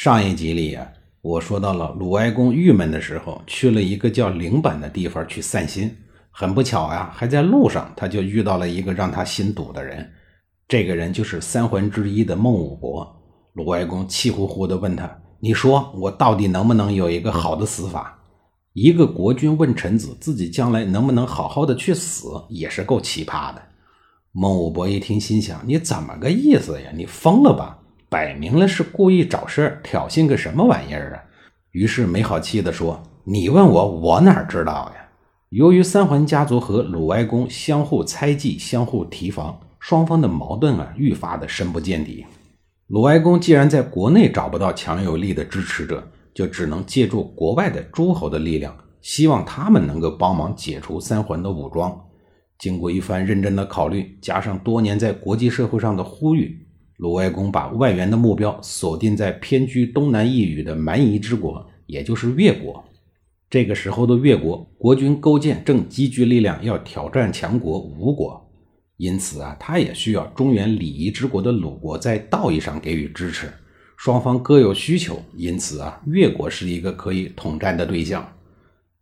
上一集里呀，我说到了鲁哀公郁闷的时候，去了一个叫灵坂的地方去散心。很不巧呀，还在路上，他就遇到了一个让他心堵的人。这个人就是三桓之一的孟武伯。鲁哀公气呼呼地问他：“你说我到底能不能有一个好的死法？”一个国君问臣子自己将来能不能好好的去死，也是够奇葩的。孟武伯一听，心想：“你怎么个意思呀？你疯了吧？”摆明了是故意找事儿，挑衅个什么玩意儿啊？于是没好气地说：“你问我，我哪知道呀？”由于三桓家族和鲁哀公相互猜忌、相互提防，双方的矛盾啊愈发的深不见底。鲁哀公既然在国内找不到强有力的支持者，就只能借助国外的诸侯的力量，希望他们能够帮忙解除三桓的武装。经过一番认真的考虑，加上多年在国际社会上的呼吁。鲁哀公把外援的目标锁定在偏居东南一隅的蛮夷之国，也就是越国。这个时候的越国国君勾践正积聚力量要挑战强国吴国，因此啊，他也需要中原礼仪之国的鲁国在道义上给予支持。双方各有需求，因此啊，越国是一个可以统战的对象。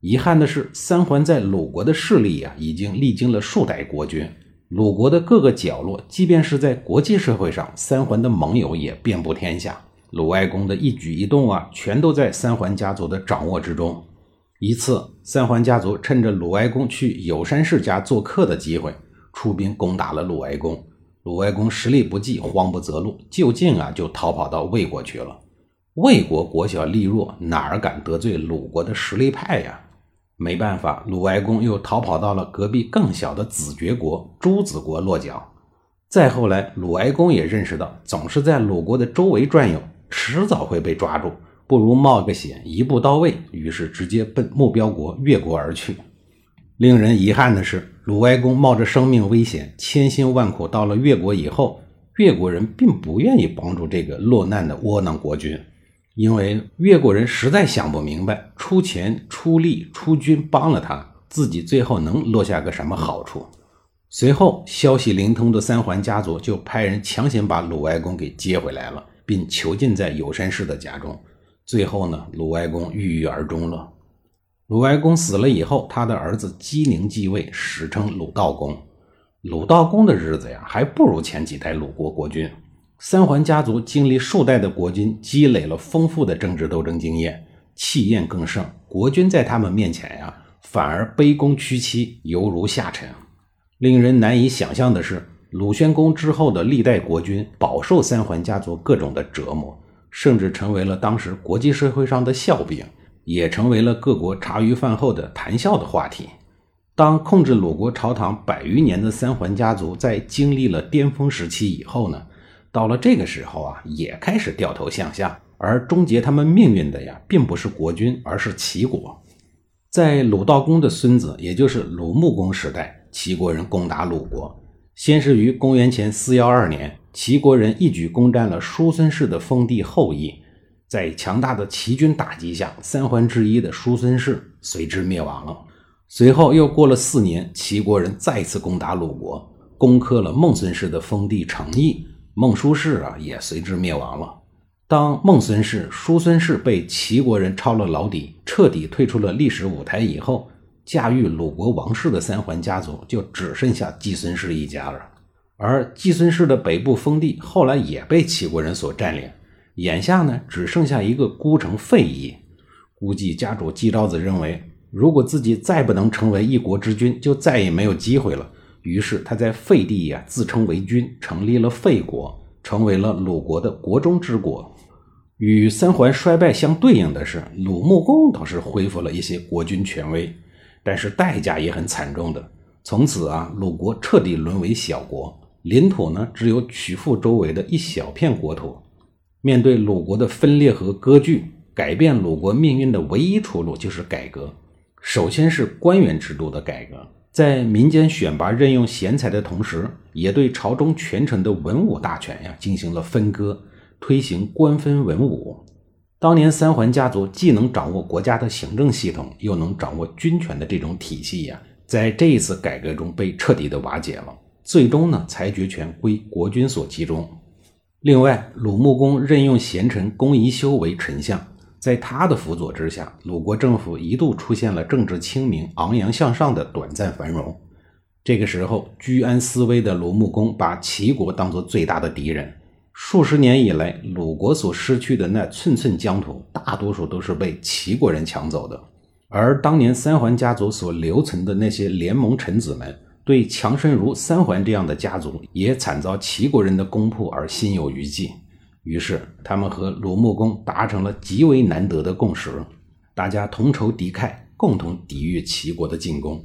遗憾的是，三桓在鲁国的势力啊，已经历经了数代国君。鲁国的各个角落，即便是在国际社会上，三桓的盟友也遍布天下。鲁哀公的一举一动啊，全都在三桓家族的掌握之中。一次，三桓家族趁着鲁哀公去有山氏家做客的机会，出兵攻打了鲁哀公。鲁哀公实力不济，慌不择路，就近啊就逃跑到魏国去了。魏国国小力弱，哪儿敢得罪鲁国的实力派呀？没办法，鲁哀公又逃跑到了隔壁更小的子爵国朱子国落脚。再后来，鲁哀公也认识到，总是在鲁国的周围转悠，迟早会被抓住，不如冒个险，一步到位。于是直接奔目标国越国而去。令人遗憾的是，鲁哀公冒着生命危险，千辛万苦到了越国以后，越国人并不愿意帮助这个落难的窝囊国君。因为越国人实在想不明白，出钱、出力、出军帮了他，自己最后能落下个什么好处？随后消息灵通的三桓家族就派人强行把鲁哀公给接回来了，并囚禁在有山氏的家中。最后呢，鲁哀公郁郁而终了。鲁哀公死了以后，他的儿子姬宁继位，史称鲁道公。鲁道公的日子呀，还不如前几代鲁国国君。三桓家族经历数代的国君，积累了丰富的政治斗争经验，气焰更盛。国君在他们面前呀，反而卑躬屈膝，犹如下臣。令人难以想象的是，鲁宣公之后的历代国君饱受三桓家族各种的折磨，甚至成为了当时国际社会上的笑柄，也成为了各国茶余饭后的谈笑的话题。当控制鲁国朝堂百余年的三桓家族在经历了巅峰时期以后呢？到了这个时候啊，也开始掉头向下，而终结他们命运的呀，并不是国君，而是齐国。在鲁道公的孙子，也就是鲁穆公时代，齐国人攻打鲁国。先是于公元前四幺二年，齐国人一举攻占了叔孙氏的封地后邑。在强大的齐军打击下，三桓之一的叔孙氏随之灭亡了。随后又过了四年，齐国人再次攻打鲁国，攻克了孟孙氏的封地成邑。孟叔氏啊，也随之灭亡了。当孟孙氏、叔孙氏被齐国人抄了老底，彻底退出了历史舞台以后，驾驭鲁国王室的三桓家族就只剩下季孙氏一家了。而季孙氏的北部封地后来也被齐国人所占领，眼下呢，只剩下一个孤城废邑。估计家主季昭子认为，如果自己再不能成为一国之君，就再也没有机会了。于是他在废地呀自称为君，成立了废国，成为了鲁国的国中之国。与三桓衰败相对应的是，鲁穆公倒是恢复了一些国君权威，但是代价也很惨重的。从此啊，鲁国彻底沦为小国，领土呢只有曲阜周围的一小片国土。面对鲁国的分裂和割据，改变鲁国命运的唯一出路就是改革。首先是官员制度的改革，在民间选拔任用贤才的同时，也对朝中权臣的文武大权呀进行了分割，推行官分文武。当年三桓家族既能掌握国家的行政系统，又能掌握军权的这种体系呀，在这一次改革中被彻底的瓦解了。最终呢，裁决权归国君所集中。另外，鲁穆公任用贤臣公宜修为丞相，在他的辅佐之下，鲁国政府一度出现了政治清明、昂扬向上的短暂繁荣。这个时候，居安思危的鲁穆公把齐国当作最大的敌人。数十年以来，鲁国所失去的那寸寸疆土，大多数都是被齐国人抢走的。而当年三桓家族所留存的那些联盟臣子们，对强身如三桓这样的家族，也惨遭齐国人的攻破而心有余悸。于是，他们和鲁穆公达成了极为难得的共识：大家同仇敌忾，共同抵御齐国的进攻。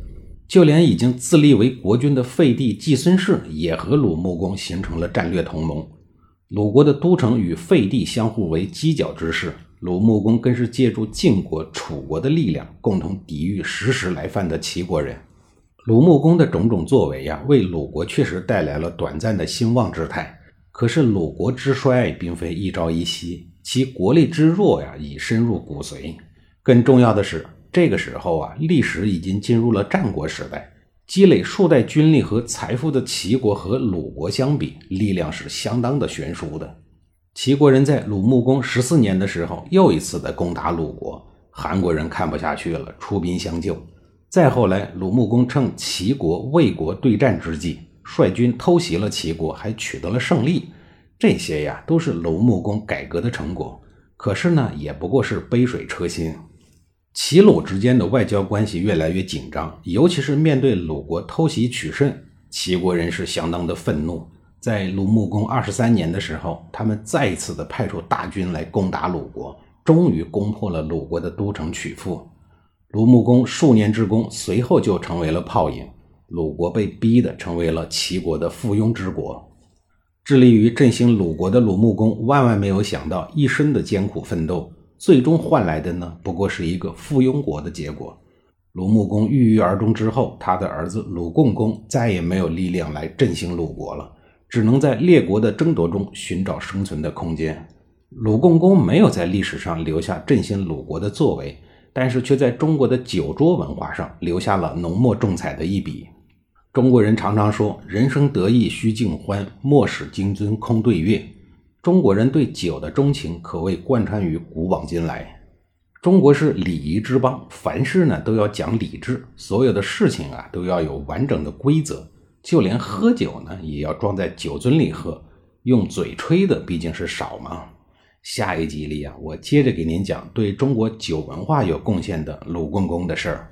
就连已经自立为国君的废帝季孙氏，也和鲁穆公形成了战略同盟。鲁国的都城与废帝相互为犄角之势，鲁穆公更是借助晋国、楚国的力量，共同抵御时时来犯的齐国人。鲁穆公的种种作为呀，为鲁国确实带来了短暂的兴旺之态。可是鲁国之衰并非一朝一夕，其国力之弱呀，已深入骨髓。更重要的是，这个时候啊，历史已经进入了战国时代，积累数代军力和财富的齐国和鲁国相比，力量是相当的悬殊的。齐国人在鲁穆公十四年的时候，又一次的攻打鲁国，韩国人看不下去了，出兵相救。再后来，鲁穆公趁齐国、魏国对战之际，率军偷袭了齐国，还取得了胜利。这些呀，都是鲁穆公改革的成果。可是呢，也不过是杯水车薪。齐鲁之间的外交关系越来越紧张，尤其是面对鲁国偷袭取胜，齐国人是相当的愤怒。在鲁穆公二十三年的时候，他们再一次的派出大军来攻打鲁国，终于攻破了鲁国的都城曲阜。鲁穆公数年之功，随后就成为了泡影。鲁国被逼的成为了齐国的附庸之国。致力于振兴鲁国的鲁穆公，万万没有想到，一生的艰苦奋斗，最终换来的呢，不过是一个附庸国的结果。鲁穆公郁郁而终之后，他的儿子鲁共公再也没有力量来振兴鲁国了，只能在列国的争夺中寻找生存的空间。鲁共公没有在历史上留下振兴鲁国的作为。但是却在中国的酒桌文化上留下了浓墨重彩的一笔。中国人常常说：“人生得意须尽欢，莫使金樽空对月。”中国人对酒的钟情可谓贯穿于古往今来。中国是礼仪之邦，凡事呢都要讲理智，所有的事情啊都要有完整的规则，就连喝酒呢也要装在酒樽里喝，用嘴吹的毕竟是少嘛。下一集里啊，我接着给您讲对中国酒文化有贡献的鲁共公的事儿。